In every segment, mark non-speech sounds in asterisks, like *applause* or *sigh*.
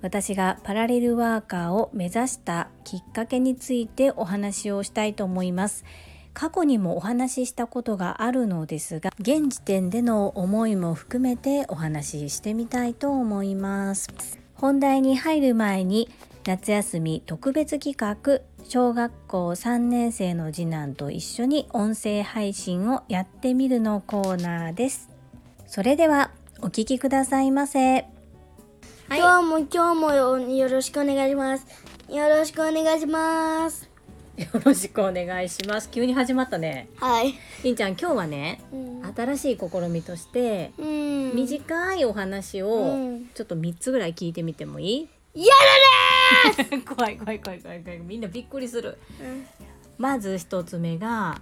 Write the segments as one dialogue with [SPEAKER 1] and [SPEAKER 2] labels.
[SPEAKER 1] 私がパラレルワーカーを目指したきっかけについてお話をしたいと思います。過去にもお話ししたことがあるのですが現時点での思いも含めてお話ししてみたいと思います。本題に入る前に夏休み特別企画小学校3年生の次男と一緒に音声配信をやってみるのコーナーです。それではお聞きくださいませ。
[SPEAKER 2] はい、今日も今日もよろしくお願いします。よろしくお願いします。*laughs*
[SPEAKER 1] よろしくお願いします。急に始まったね。
[SPEAKER 2] はい。
[SPEAKER 1] りんちゃん今日はね、うん、新しい試みとして、うん、短いお話をちょっと3つぐらい聞いてみてもい
[SPEAKER 2] い、や
[SPEAKER 1] だね *laughs* 怖い怖い怖い怖い怖い。みんなびっくりする、うん、まず一つ目が、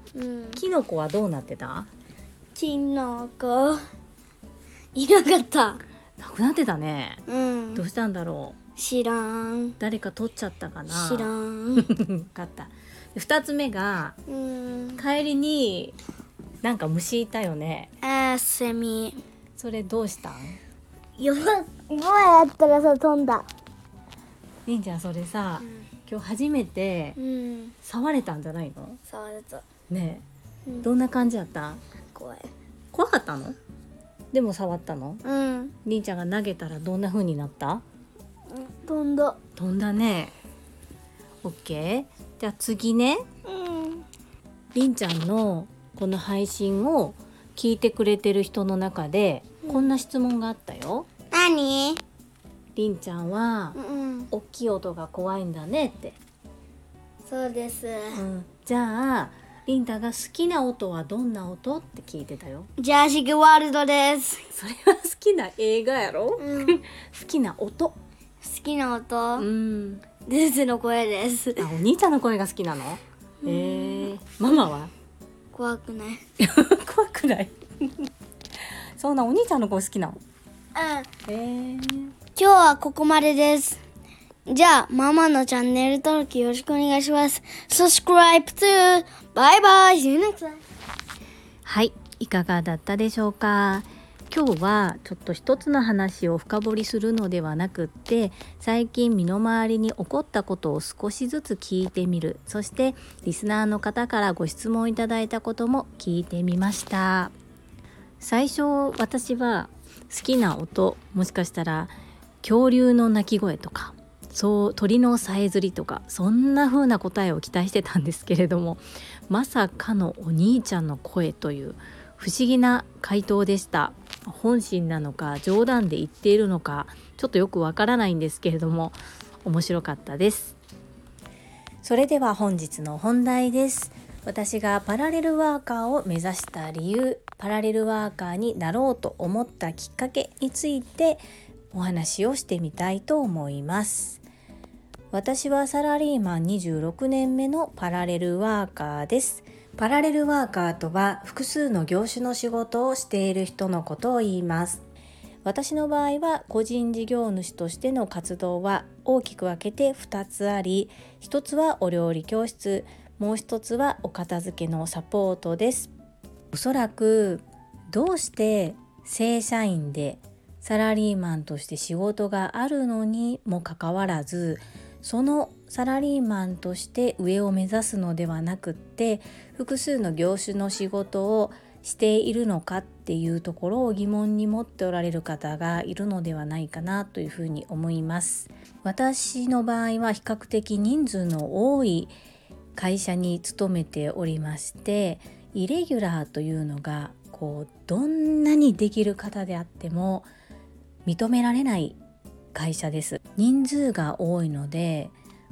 [SPEAKER 1] キノコはどうなってた？
[SPEAKER 2] キノコ。いなかった
[SPEAKER 1] なくなってたね、うん、どうしたんだろ
[SPEAKER 2] う。知らん。
[SPEAKER 1] 誰か取っちゃったかな。
[SPEAKER 2] 知らん。*laughs*
[SPEAKER 1] 分かった。2つ目が、うん、帰りになんか虫いたよね。
[SPEAKER 2] あセミ。
[SPEAKER 1] それどうしたん？
[SPEAKER 2] 今やったらさ飛んだ。
[SPEAKER 1] りんちゃんそれさ、うん、今日初めて触れたんじゃないの？
[SPEAKER 2] 触れた。
[SPEAKER 1] ねえ、うん、どんな感じやった？
[SPEAKER 2] 怖い。
[SPEAKER 1] 怖かったの？でも触ったの？
[SPEAKER 2] うん。
[SPEAKER 1] りんちゃんが投げたらどんな風になった？
[SPEAKER 2] 飛んだ。
[SPEAKER 1] 飛んだね。オッケー。じゃあ次ね。
[SPEAKER 2] うん。
[SPEAKER 1] りんちゃんのこの配信を聞いてくれてる人の中でこんな質問があったよ。
[SPEAKER 2] 何？
[SPEAKER 1] りんちゃんは、うん、大きい音が怖いんだねって。
[SPEAKER 2] そうです。う
[SPEAKER 1] ん、じゃあリンダが好きな音はどんな音って聞いてたよ。
[SPEAKER 2] ジャーシックワールドです。
[SPEAKER 1] それは好きな映画やろ、うん、*laughs* 好きな音。好
[SPEAKER 2] きな音。
[SPEAKER 1] うん。
[SPEAKER 2] デズの声です。
[SPEAKER 1] あお兄ちゃんの声が好きなの？えー、ママは？
[SPEAKER 2] 怖くない。*laughs*
[SPEAKER 1] 怖くない。そんなお兄ちゃんの声好きなの？
[SPEAKER 2] うん。え
[SPEAKER 1] ー、
[SPEAKER 2] 今日はここまでですじゃあ、ママのチャンネル登録よろしくお願いします。subscribe to! バイバイ !See you next time!
[SPEAKER 1] はい、いかがだったでしょうか？今日はちょっと一つの話を深掘りするのではなくって最近身の回りに起こったことを少しずつ聞いてみるそしてリスナーの方からご質問いただいたことも聞いてみました最初私は好きな音もしかしたら恐竜の鳴き声とかそう鳥のさえずりとかそんな風な答えを期待してたんですけれども *laughs* まさかのお兄ちゃんの声という不思議な回答でした。本心なのか冗談で言っているのかちょっとよくわからないんですけれども面白かったです。それでは本日の本題です。私がパラレルワーカーを目指した理由パラレルワーカーになろうと思ったきっかけについてお話をしてみたいと思います。私はサラリーマン26年目のパラレルワーカーです。パラレルワーカーとは複数の業種の仕事をしている人のことを言います。私の場合は個人事業主としての活動は大きく分けて2つあり1つはお料理教室もう1つはお片付けのサポートですおそらくどうして正社員でサラリーマンとして仕事があるのにもかかわらずそのサラリーマンとして上を目指すのではなくって複数の業種の仕事をしているのかっていうところを疑問に持っておられる方がいるのではないかなというふうに思います。私の場合は比較的人数の多い会社に勤めておりましてイレギュラーというのがこうどんなにできる方であっても認められない会社です。人数が多いので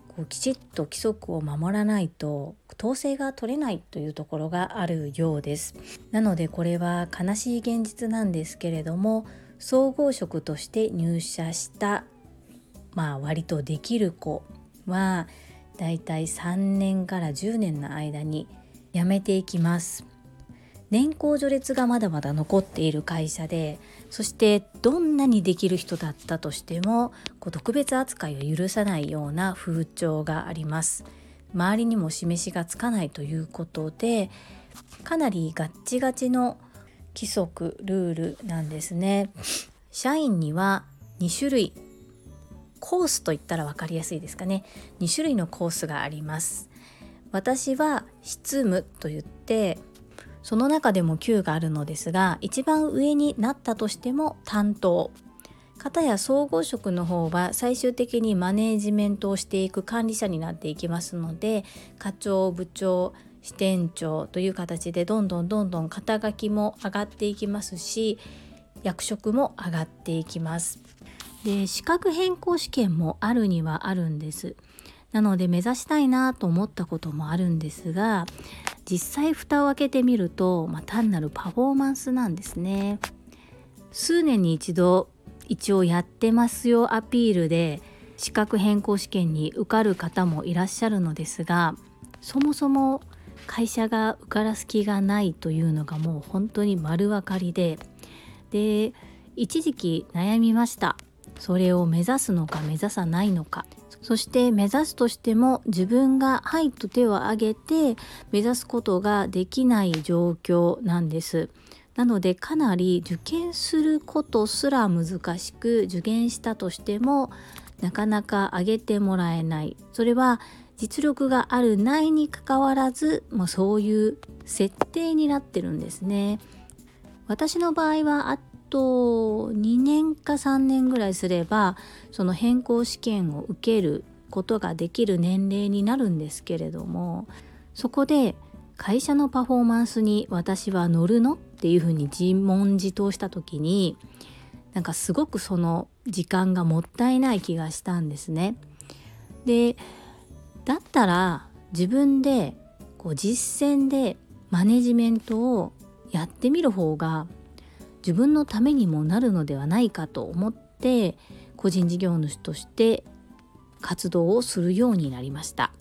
[SPEAKER 1] こうきちっと規則を守らないと統制が取れないというところがあるようです。なのでこれは悲しい現実なんですけれども総合職として入社したまあ割とできる子はだいたい3年から10年の間に辞めていきます。年功序列がまだまだ残っている会社でそしてどんなにできる人だったとしてもこう特別扱いを許さないような風潮があります。周りにも示しがつかないということでかなりガッチガチの規則ルールなんですね。社員には2種類コースといったら分かりやすいですかね。2種類のコースがあります。私は執務といってその中でも級があるのですが一番上になったとしても担当。方や総合職の方は最終的にマネージメントをしていく管理者になっていきますので課長部長支店長という形でどんどんどんどん肩書きも上がっていきますし役職も上がっていきます。で資格変更試験もあるにはあるんです。なので目指したいなと思ったこともあるんですが実際蓋を開けてみると、まあ、単なるパフォーマンスなんですね。数年に一度一応やってますよアピールで資格変更試験に受かる方もいらっしゃるのですがそもそも会社が受からす気がないというのがもう本当に丸分かりでで一時期悩みました。それを目指すのか目指さないのか。そして目指すとしても自分が「はい」と手を挙げて目指すことができない状況なんです。なのでかなり受験することすら難しく受験したとしてもなかなか上げてもらえないそれは実力があるないにかかわらず、まあ、そういう設定になってるんですね。私の場合はあと2年か3年ぐらいすればその変更試験を受けることができる年齢になるんですけれどもそこで会社のパフォーマンスに私は乗るのっていうふうに自問自答した時になんかすごくその時間がもったいない気がしたんですね。でだったら自分でこう実践でマネジメントをやってみる方が自分のためにもなるのではないかと思って個人事業主として活動をするようになりました。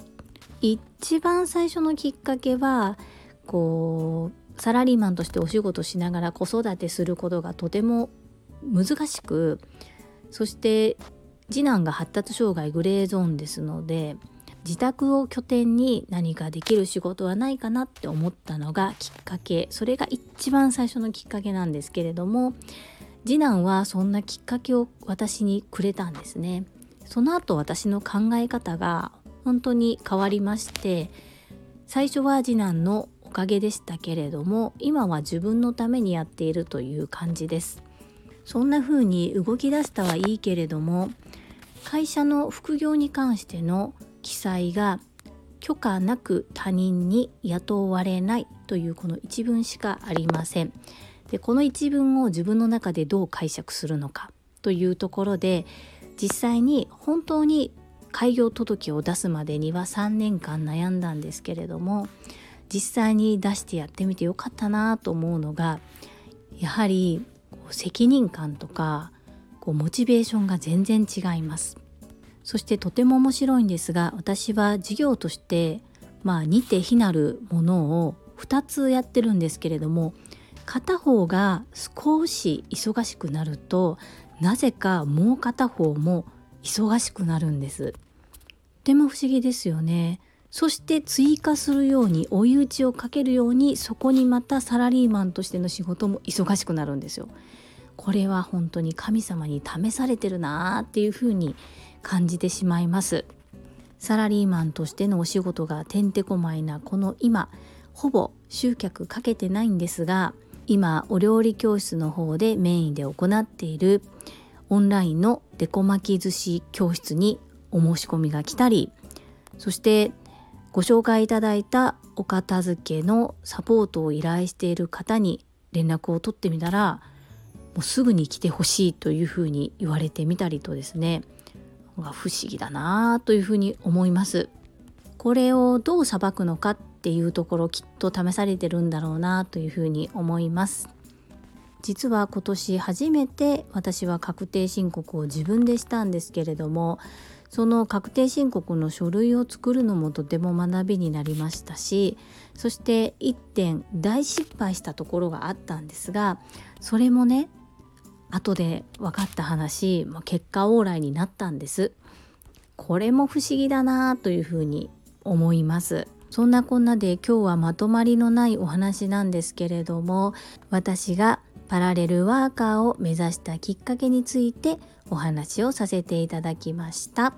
[SPEAKER 1] 一番最初のきっかけはこうサラリーマンとしてお仕事しながら子育てすることがとても難しくそして次男が発達障害グレーゾーンですので自宅を拠点に何かできる仕事はないかなって思ったのがきっかけ。それが一番最初のきっかけなんですけれども次男はそんなきっかけを私にくれたんですね。その後私の考え方が本当に変わりまして最初は次男のおかげでしたけれども今は自分のためにやっているという感じです。そんな風に動き出したはいいけれども会社の副業に関しての記載が許可なく他人に雇われないというこの一文しかありません。でこの一文を自分の中でどう解釈するのかというところで実際に本当に開業届を出すまでには3年間悩んだんですけれども実際に出してやってみてよかったなと思うのがやはり責任感とかこうモチベーションが全然違います。そしてとても面白いんですが私は事業としてまあ似て非なるものを2つやってるんですけれども片方が少し忙しくなるとなぜかもう片方も忙しくなるんです。とても不思議ですよね。そして追加するように追い打ちをかけるようにそこにまたサラリーマンとしての仕事も忙しくなるんですよ。これは本当に神様に試されてるなーっていうふうに感じてしまいます。サラリーマンとしてのお仕事がてんてこまいなこの今ほぼ集客かけてないんですが今お料理教室の方でメインで行っているオンラインのデコ巻き寿司教室にお申し込みが来たりそしてご紹介いただいたお片付けのサポートを依頼している方に連絡を取ってみたらもうすぐに来てほしいというふうに言われてみたりとですね。が不思議だなというふうに思います。これをどう裁くのかっていうところきっと試されてるんだろうなというふうに思います。実は今年初めて私は確定申告を自分でしたんですけれどもその確定申告の書類を作るのもとても学びになりましたしそして1点大失敗したところがあったんですがそれもね後で分かった話、まあ、結果往来になったんです。これも不思議だなというふうに思います。そんなこんなで今日はまとまりのないお話なんですけれども私がパラレルワーカーを目指したきっかけについてお話をさせていただきました。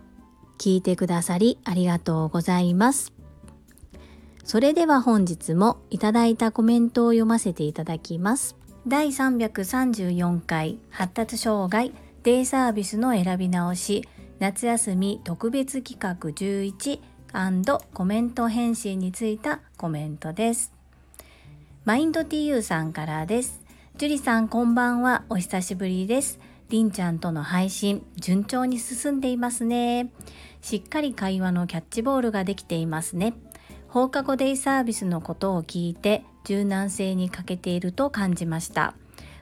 [SPEAKER 1] 聞いてくださりありがとうございます。それでは本日もいただいたコメントを読ませていただきます。第334回発達障害デイサービスの選び直し夏休み特別企画11コメント返信についたコメントです。マインド TU さんからです。樹里さんこんばんは。お久しぶりです。りんちゃんとの配信順調に進んでいますね。しっかり会話のキャッチボールができていますね。放課後デイサービスのことを聞いて柔軟性に欠けていると感じました。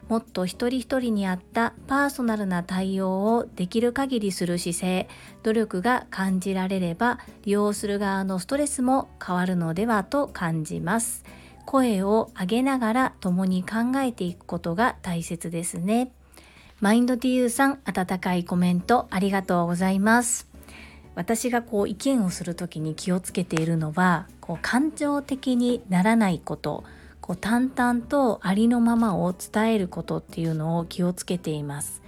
[SPEAKER 1] もっと一人一人に合ったパーソナルな対応をできる限りする姿勢努力が感じられれば利用する側のストレスも変わるのではと感じます。声を上げながら共に考えていくことが大切ですね。マインド TU さん温かいコメントありがとうございます。私がこう意見をする時に気をつけているのはこう感情的にならないことこう淡々とありのままを伝えることっていうのを気をつけています。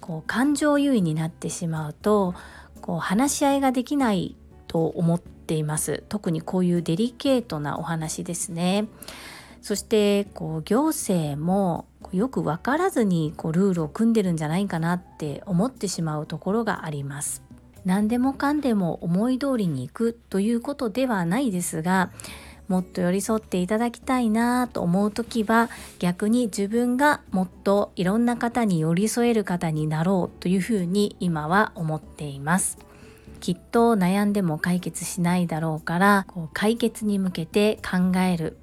[SPEAKER 1] こう感情優位になってしまうとこう話し合いができないと思っています。特にこういうデリケートなお話ですね。そしてこう行政もよく分からずにこうルールを組んでるんじゃないかなって思ってしまうところがあります。何でもかんでも思い通りにいくということではないですがもっと寄り添っていただきたいなと思う時は逆に自分がもっといろんな方に寄り添える方になろうというふうに今は思っています。きっと悩んでも解決しないだろうからこう解決に向けて考える。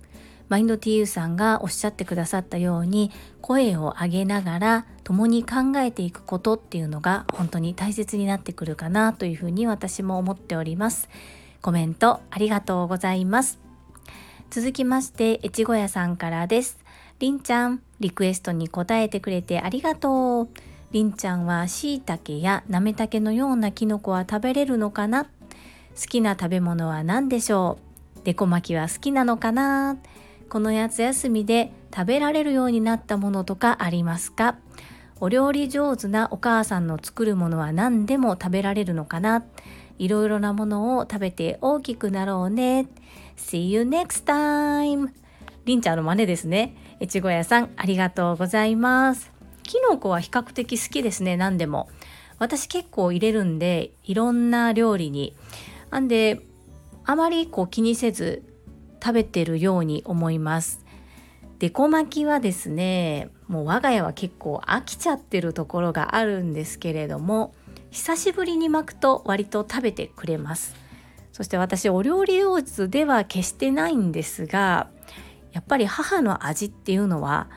[SPEAKER 1] マインド TU さんがおっしゃってくださったように声を上げながら共に考えていくことっていうのが本当に大切になってくるかなというふうに私も思っております。コメントありがとうございます。続きまして越後屋さんからです。りんちゃんリクエストに答えてくれてありがとう。りんちゃんはしいたけやなめたけのようなきのこは食べれるのかな？好きな食べ物は何でしょう？でこ巻きは好きなのかな？この夏休みで食べられるようになったものとかありますか？お料理上手なお母さんの作るものは何でも食べられるのかな？いろいろなものを食べて大きくなろうね。See you next time! りんちゃんの真似ですね。越後屋さん、ありがとうございます。きのこは比較的好きですね、何でも。私結構入れるんで、いろんな料理に。なんで、あまりこう気にせず食べてるように思います。でこ巻きはですねもう我が家は結構飽きちゃってるところがあるんですけれども久しぶりに巻くと割と食べてくれます。そして私お料理上手では決してないんですがやっぱり母の味っていうのは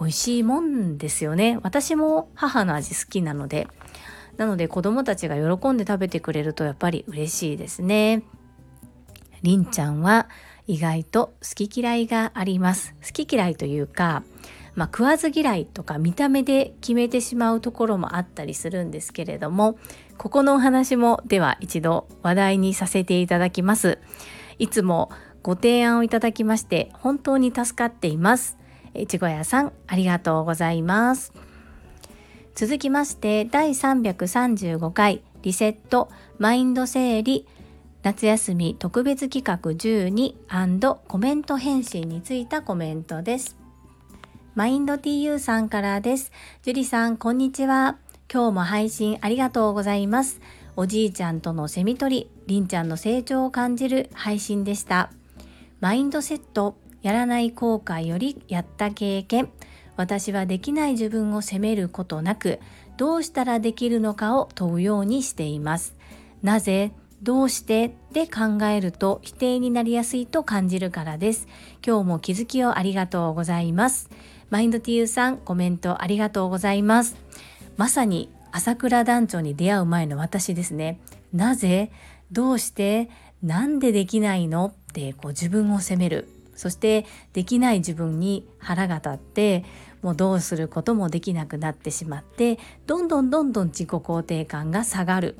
[SPEAKER 1] 美味しいもんですよね。私も母の味好きなので。なので子供たちが喜んで食べてくれるとやっぱり嬉しいですね。りんちゃんは意外と好き嫌いがあります。好き嫌いというかまあ、食わず嫌いとか見た目で決めてしまうところもあったりするんですけれどもここのお話もでは一度話題にさせていただきます。いつもご提案をいただきまして本当に助かっています。いちご屋さんありがとうございます。続きまして第335回リセットマインド整理。夏休み特別企画12コメント返信についたコメントですマインド TU さんからです。樹里さん、こんにちは。今日も配信ありがとうございます。おじいちゃんとのセミ取り、りんちゃんの成長を感じる配信でした。マインドセット、やらない後悔よりやった経験。私はできない自分を責めることなく、どうしたらできるのかを問うようにしています。なぜどうして？で考えると否定になりやすいと感じるからです。今日も気づきをありがとうございます。マインド TU さんコメントありがとうございます。まさに朝倉団長に出会う前の私ですね。なぜどうして？なんでできないの？ってこう自分を責める。そしてできない自分に腹が立ってもうどうすることもできなくなってしまってどんどんどんどん自己肯定感が下がる、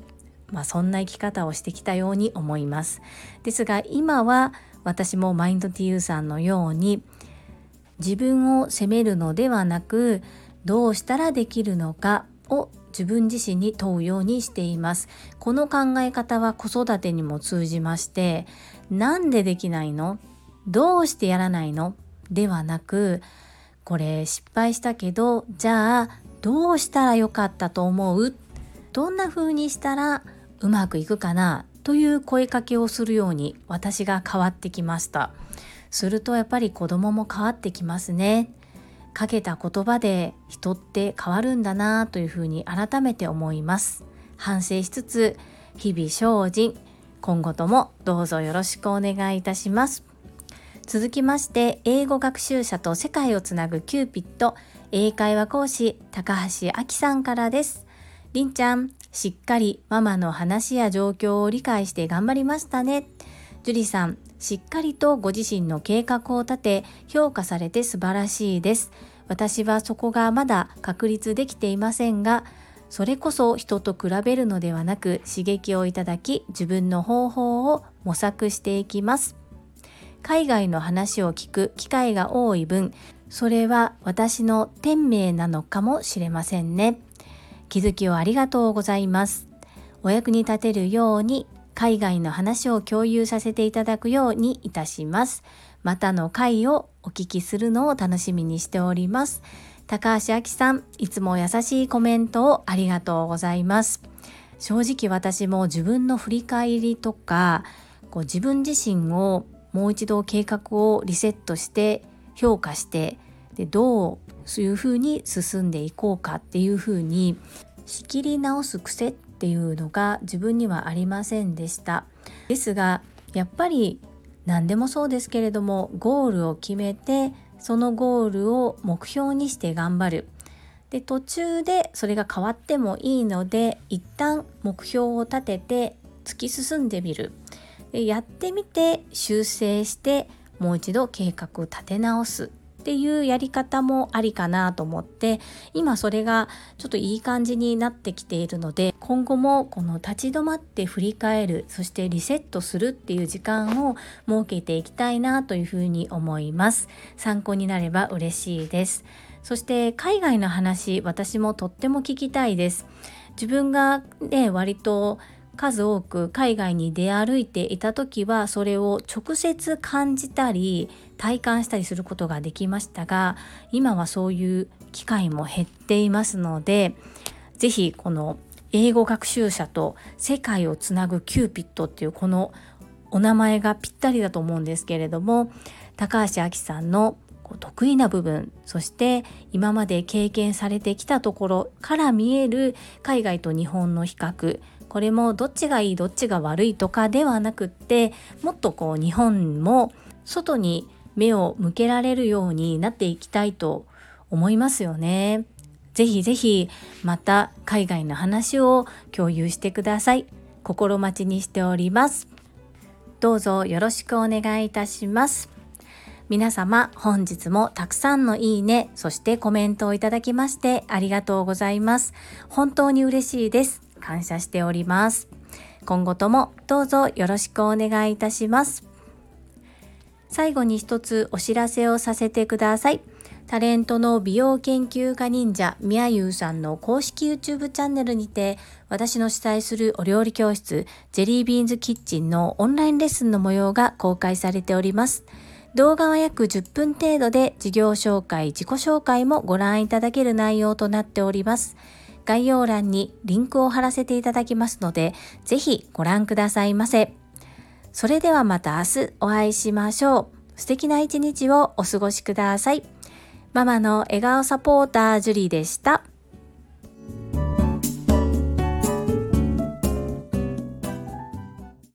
[SPEAKER 1] まあ、そんな生き方をしてきたように思います。ですが今は私もマインド TU さんのように自分を責めるのではなくどうしたらできるのかを自分自身に問うようにしています。この考え方は子育てにも通じましてなんでできないの？どうしてやらないの？ではなくこれ失敗したけどじゃあどうしたらよかったと思う？どんな風にしたらうまくいくかなという声かけをするように私が変わってきました。するとやっぱり子供も変わってきますね。かけた言葉で人って変わるんだなというふうに改めて思います。反省しつつ日々精進今後ともどうぞよろしくお願いいたします。続きまして英語学習者と世界をつなぐキューピット英会話講師高橋明さんからです。りんちゃんしっかりママの話や状況を理解して頑張りましたね。樹里さんしっかりとご自身の計画を立て評価されて素晴らしいです。私はそこがまだ確立できていませんがそれこそ人と比べるのではなく刺激をいただき自分の方法を模索していきます。海外の話を聞く機会が多い分それは私の天命なのかもしれませんね。気づきをありがとうございます。お役に立てるように海外の話を共有させていただくようにいたします。またの回をお聞きするのを楽しみにしております。高橋明さんいつも優しいコメントをありがとうございます。正直私も自分の振り返りとかこう自分自身をもう一度計画をリセットして評価してでどういうふうに進んでいこうかっていうふうに仕切り直す癖っていうのが自分にはありませんでした。ですがやっぱり何でもそうですけれどもゴールを決めてそのゴールを目標にして頑張る。で途中でそれが変わってもいいので一旦目標を立てて突き進んでみる。でやってみて修正してもう一度計画を立て直す。っていうやり方もありかなと思って今それがちょっといい感じになってきているので今後もこの立ち止まって振り返るそしてリセットするっていう時間を設けていきたいなというふうに思います。参考になれば嬉しいです。そして海外の話私もとっても聞きたいです。自分がね割と数多く海外に出歩いていた時はそれを直接感じたり体感したりすることができましたが今はそういう機会も減っていますので是非この英語学習者と世界をつなぐキューピットっていうこのお名前がぴったりだと思うんですけれども高橋明さんの得意な部分そして今まで経験されてきたところから見える海外と日本の比較これもどっちがいいどっちが悪いとかではなくってもっとこう日本も外に目を向けられるようになっていきたいと思いますよね。ぜひぜひまた海外の話を共有してください。心待ちにしております。どうぞよろしくお願いいたします。皆様本日もたくさんのいいね、そしてコメントをいただきましてありがとうございます。本当に嬉しいです。感謝しております。今後ともどうぞよろしくお願いいたします。最後に一つお知らせをさせてください。タレントの美容研究家忍者みやゆうさんの公式 YouTube チャンネルにて私の主催するお料理教室ジェリービーンズキッチンのオンラインレッスンの模様が公開されております。動画は約10分程度で事業紹介、自己紹介もご覧いただける内容となっております。概要欄にリンクを貼らせていただきますので、ぜひご覧くださいませ。それではまた明日お会いしましょう。素敵な一日をお過ごしください。ママの笑顔サポータージュリーでした。